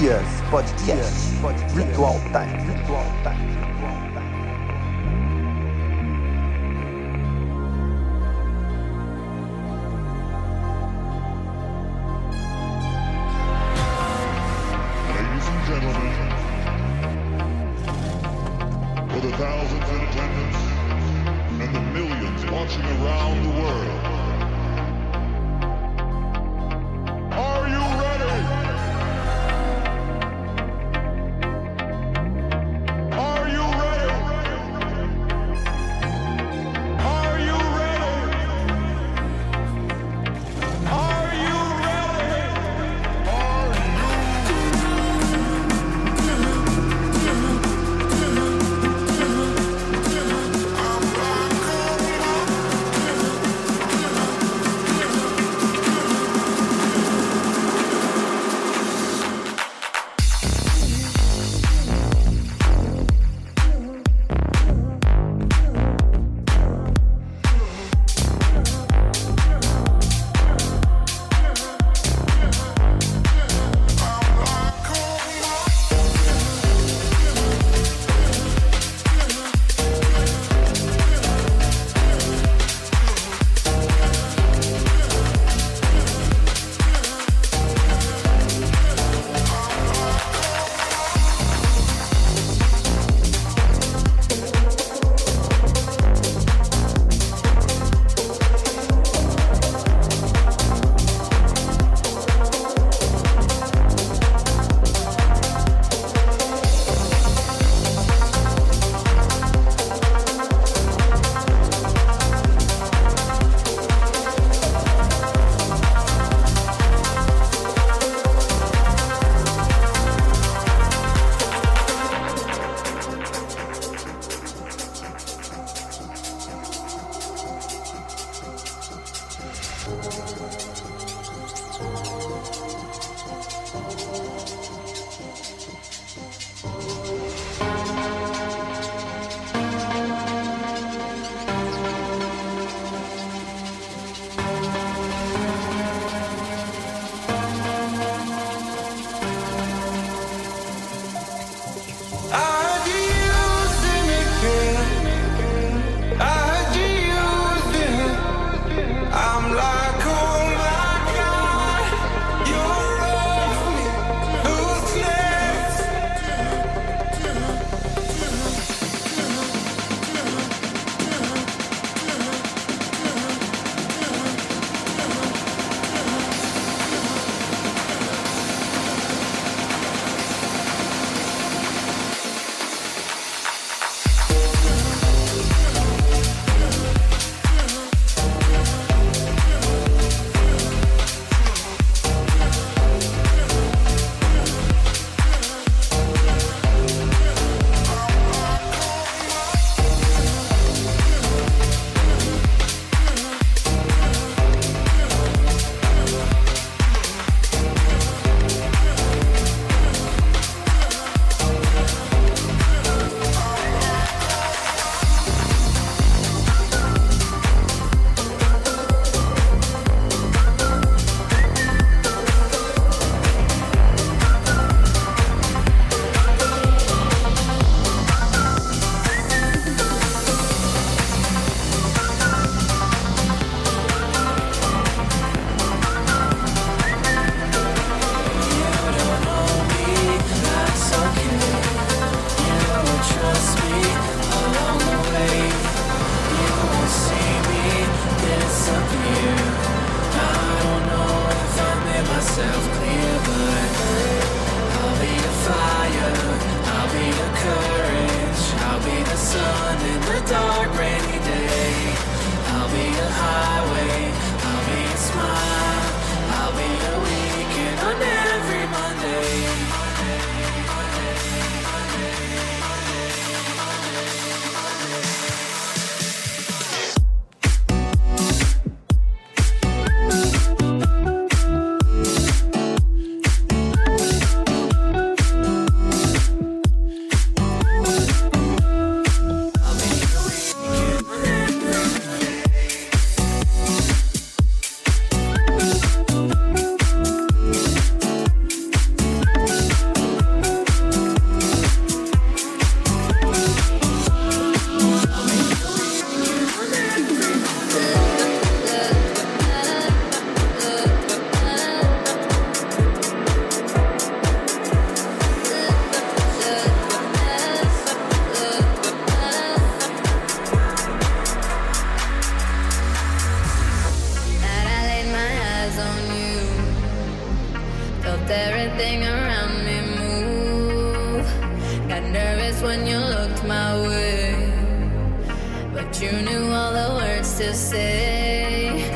Deaz Podcast. Virtual Time. Ritual Time. Ladies Let everything around me move. Got nervous when you looked my way. But you knew all the words to say.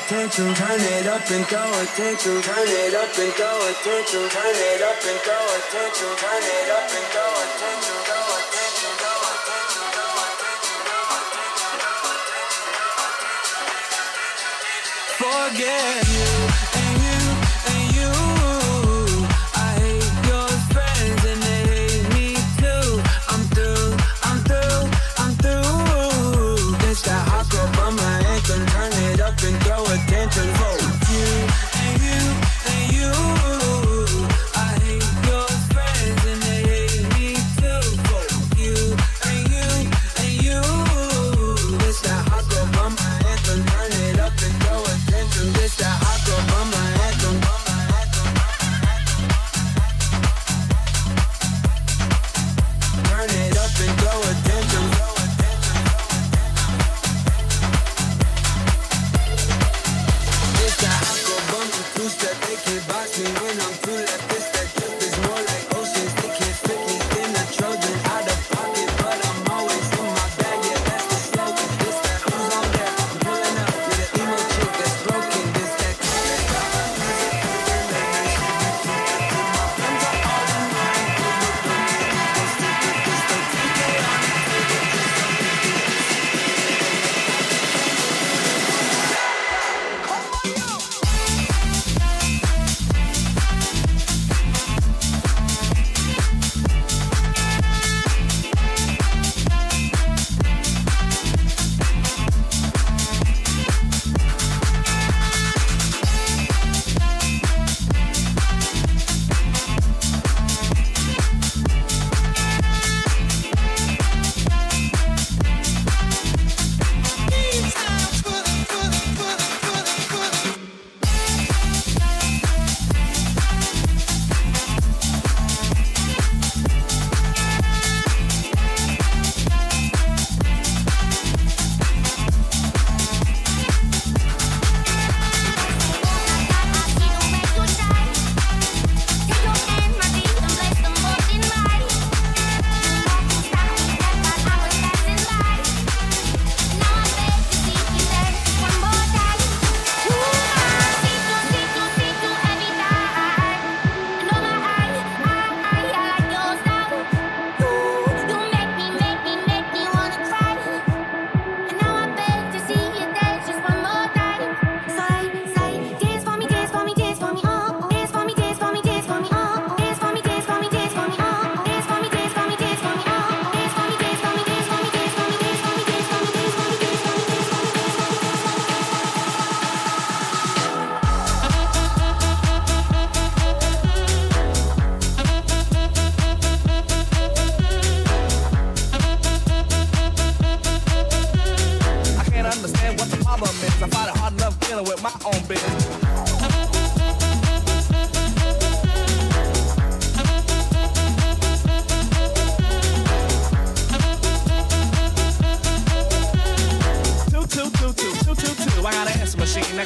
attention, turn it up and go attention, turn it up and go attention, turn it up and go attention, turn it up and go attention, go attention, go attention, go attention, go attention, forget you.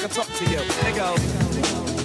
can talk to you. They go.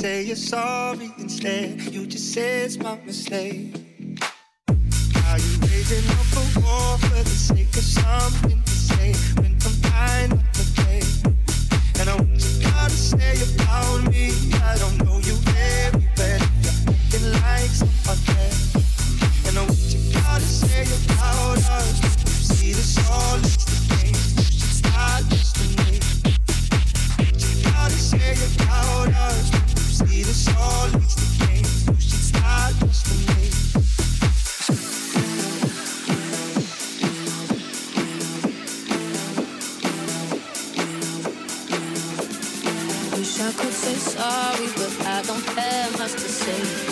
say you're sorry instead. You just say it's my mistake. say